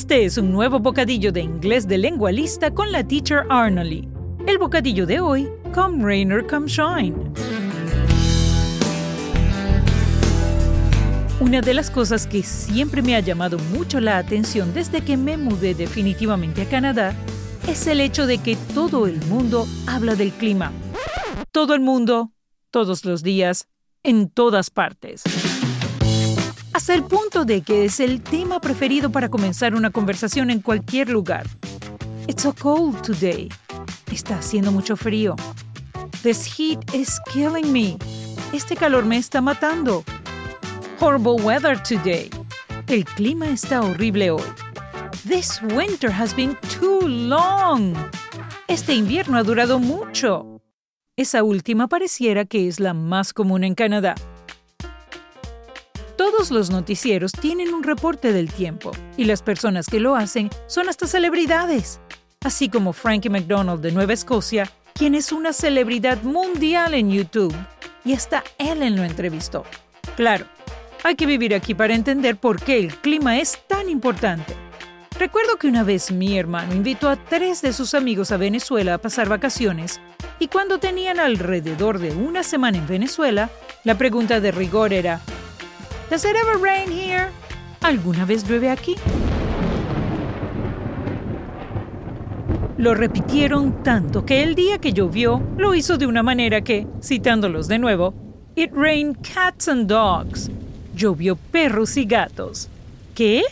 Este es un nuevo bocadillo de inglés de lengua lista con la teacher Arnold. El bocadillo de hoy, Come Rain or Come Shine. Una de las cosas que siempre me ha llamado mucho la atención desde que me mudé definitivamente a Canadá es el hecho de que todo el mundo habla del clima. Todo el mundo, todos los días, en todas partes hasta el punto de que es el tema preferido para comenzar una conversación en cualquier lugar. It's so cold today. Está haciendo mucho frío. This heat is killing me. Este calor me está matando. Horrible weather today. El clima está horrible hoy. This winter has been too long. Este invierno ha durado mucho. Esa última pareciera que es la más común en Canadá. Todos los noticieros tienen un reporte del tiempo y las personas que lo hacen son hasta celebridades, así como Frankie McDonald de Nueva Escocia, quien es una celebridad mundial en YouTube, y hasta Ellen lo entrevistó. Claro, hay que vivir aquí para entender por qué el clima es tan importante. Recuerdo que una vez mi hermano invitó a tres de sus amigos a Venezuela a pasar vacaciones y cuando tenían alrededor de una semana en Venezuela, la pregunta de rigor era, Does it ever rain here? ¿Alguna vez llueve aquí? Lo repitieron tanto que el día que llovió lo hizo de una manera que, citándolos de nuevo, It rained cats and dogs. Llovió perros y gatos. ¿Qué?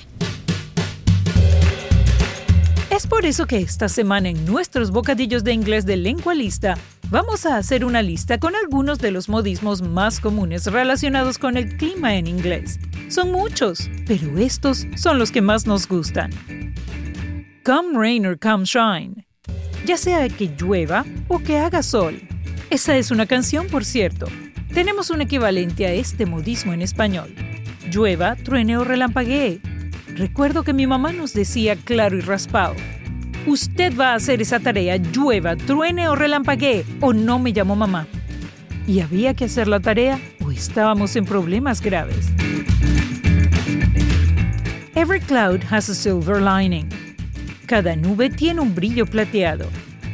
Es por eso que esta semana en nuestros bocadillos de inglés de lengua lista Vamos a hacer una lista con algunos de los modismos más comunes relacionados con el clima en inglés. Son muchos, pero estos son los que más nos gustan. Come rain or come shine. Ya sea que llueva o que haga sol. Esa es una canción, por cierto. Tenemos un equivalente a este modismo en español. Llueva, truene o relampaguee. Recuerdo que mi mamá nos decía claro y raspado. Usted va a hacer esa tarea, llueva, truene o relampaguee, o no me llamó mamá. Y había que hacer la tarea o estábamos en problemas graves. Every cloud has a silver lining. Cada nube tiene un brillo plateado.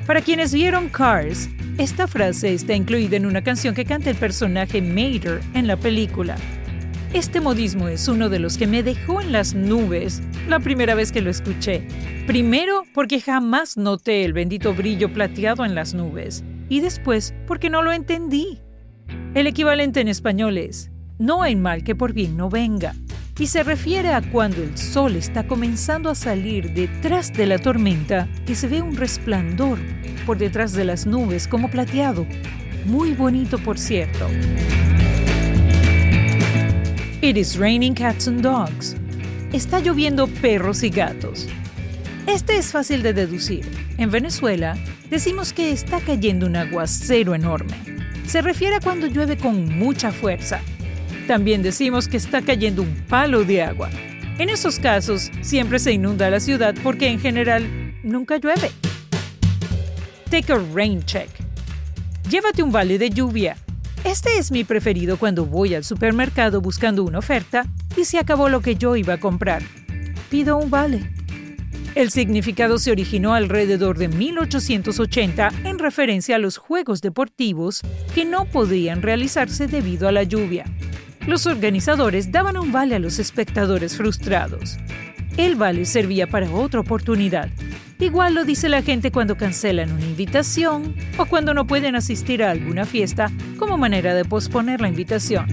Para quienes vieron Cars, esta frase está incluida en una canción que canta el personaje Mater en la película. Este modismo es uno de los que me dejó en las nubes la primera vez que lo escuché. Primero porque jamás noté el bendito brillo plateado en las nubes y después porque no lo entendí. El equivalente en español es, no hay mal que por bien no venga, y se refiere a cuando el sol está comenzando a salir detrás de la tormenta, que se ve un resplandor por detrás de las nubes como plateado. Muy bonito, por cierto. It is raining cats and dogs. Está lloviendo perros y gatos. Este es fácil de deducir. En Venezuela decimos que está cayendo un aguacero enorme. Se refiere a cuando llueve con mucha fuerza. También decimos que está cayendo un palo de agua. En esos casos siempre se inunda la ciudad porque en general nunca llueve. Take a rain check. Llévate un vale de lluvia este es mi preferido cuando voy al supermercado buscando una oferta y se acabó lo que yo iba a comprar. Pido un vale. El significado se originó alrededor de 1880 en referencia a los juegos deportivos que no podían realizarse debido a la lluvia. Los organizadores daban un vale a los espectadores frustrados. El vale servía para otra oportunidad, Igual lo dice la gente cuando cancelan una invitación o cuando no pueden asistir a alguna fiesta como manera de posponer la invitación.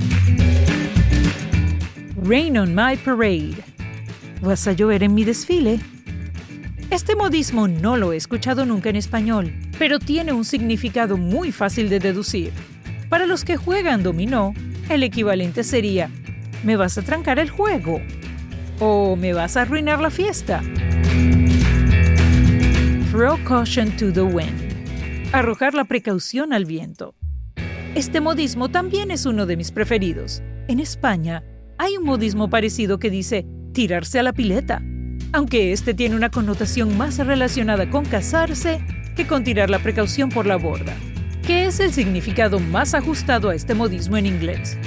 Rain on my parade. ¿Vas a llover en mi desfile? Este modismo no lo he escuchado nunca en español, pero tiene un significado muy fácil de deducir. Para los que juegan dominó, el equivalente sería, ¿me vas a trancar el juego? ¿O me vas a arruinar la fiesta? Throw caution to the wind. Arrojar la precaución al viento. Este modismo también es uno de mis preferidos. En España hay un modismo parecido que dice tirarse a la pileta, aunque este tiene una connotación más relacionada con casarse que con tirar la precaución por la borda, que es el significado más ajustado a este modismo en inglés.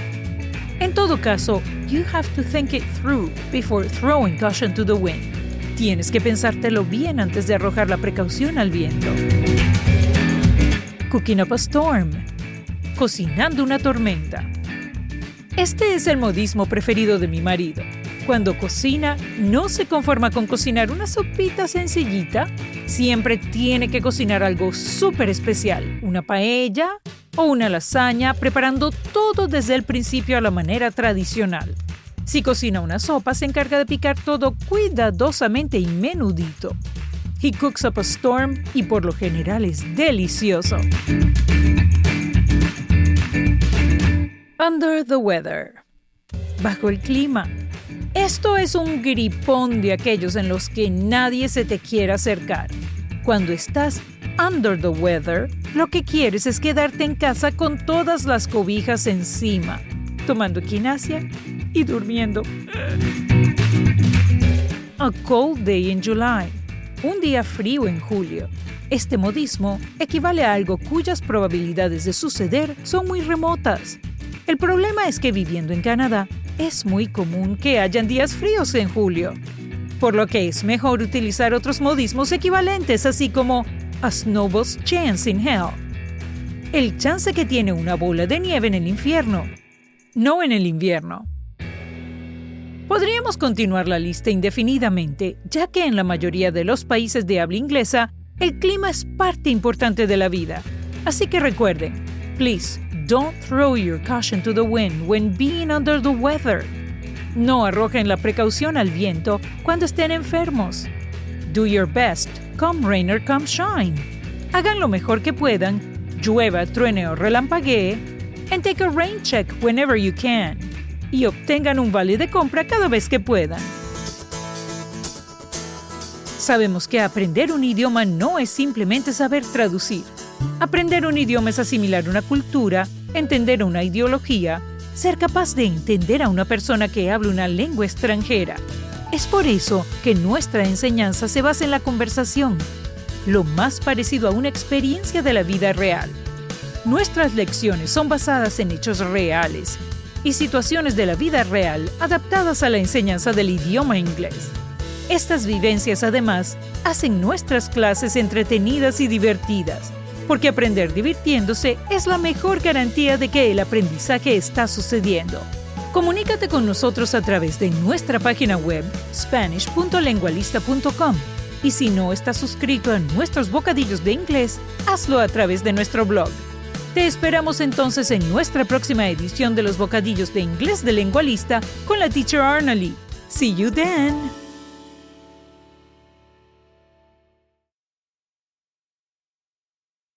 En todo caso, you have to think it through before throwing caution to the wind. Tienes que pensártelo bien antes de arrojar la precaución al viento. Cooking Up a Storm. Cocinando una tormenta. Este es el modismo preferido de mi marido. Cuando cocina, no se conforma con cocinar una sopita sencillita, siempre tiene que cocinar algo súper especial, una paella o una lasaña, preparando todo desde el principio a la manera tradicional. Si cocina una sopa, se encarga de picar todo cuidadosamente y menudito. He cooks up a storm y por lo general es delicioso. Under the weather. Bajo el clima. Esto es un gripón de aquellos en los que nadie se te quiere acercar. Cuando estás under the weather, lo que quieres es quedarte en casa con todas las cobijas encima, tomando equinacia y durmiendo. A cold day in July. Un día frío en julio. Este modismo equivale a algo cuyas probabilidades de suceder son muy remotas. El problema es que viviendo en Canadá, es muy común que hayan días fríos en julio, por lo que es mejor utilizar otros modismos equivalentes, así como a snowball's chance in hell, el chance que tiene una bola de nieve en el infierno, no en el invierno. Podríamos continuar la lista indefinidamente, ya que en la mayoría de los países de habla inglesa, el clima es parte importante de la vida. Así que recuerden, please Don't throw your caution to the wind when being under the weather. No arrojen la precaución al viento cuando estén enfermos. Do your best, come rain or come shine. Hagan lo mejor que puedan, llueva, truene o relampaguee, and take a rain check whenever you can. Y obtengan un vale de compra cada vez que puedan. Sabemos que aprender un idioma no es simplemente saber traducir Aprender un idioma es asimilar una cultura, entender una ideología, ser capaz de entender a una persona que habla una lengua extranjera. Es por eso que nuestra enseñanza se basa en la conversación, lo más parecido a una experiencia de la vida real. Nuestras lecciones son basadas en hechos reales y situaciones de la vida real adaptadas a la enseñanza del idioma inglés. Estas vivencias además hacen nuestras clases entretenidas y divertidas porque aprender divirtiéndose es la mejor garantía de que el aprendizaje está sucediendo. Comunícate con nosotros a través de nuestra página web spanish.lengualista.com y si no estás suscrito a nuestros bocadillos de inglés, hazlo a través de nuestro blog. Te esperamos entonces en nuestra próxima edición de los bocadillos de inglés de Lengualista con la teacher Arnalee. See you then!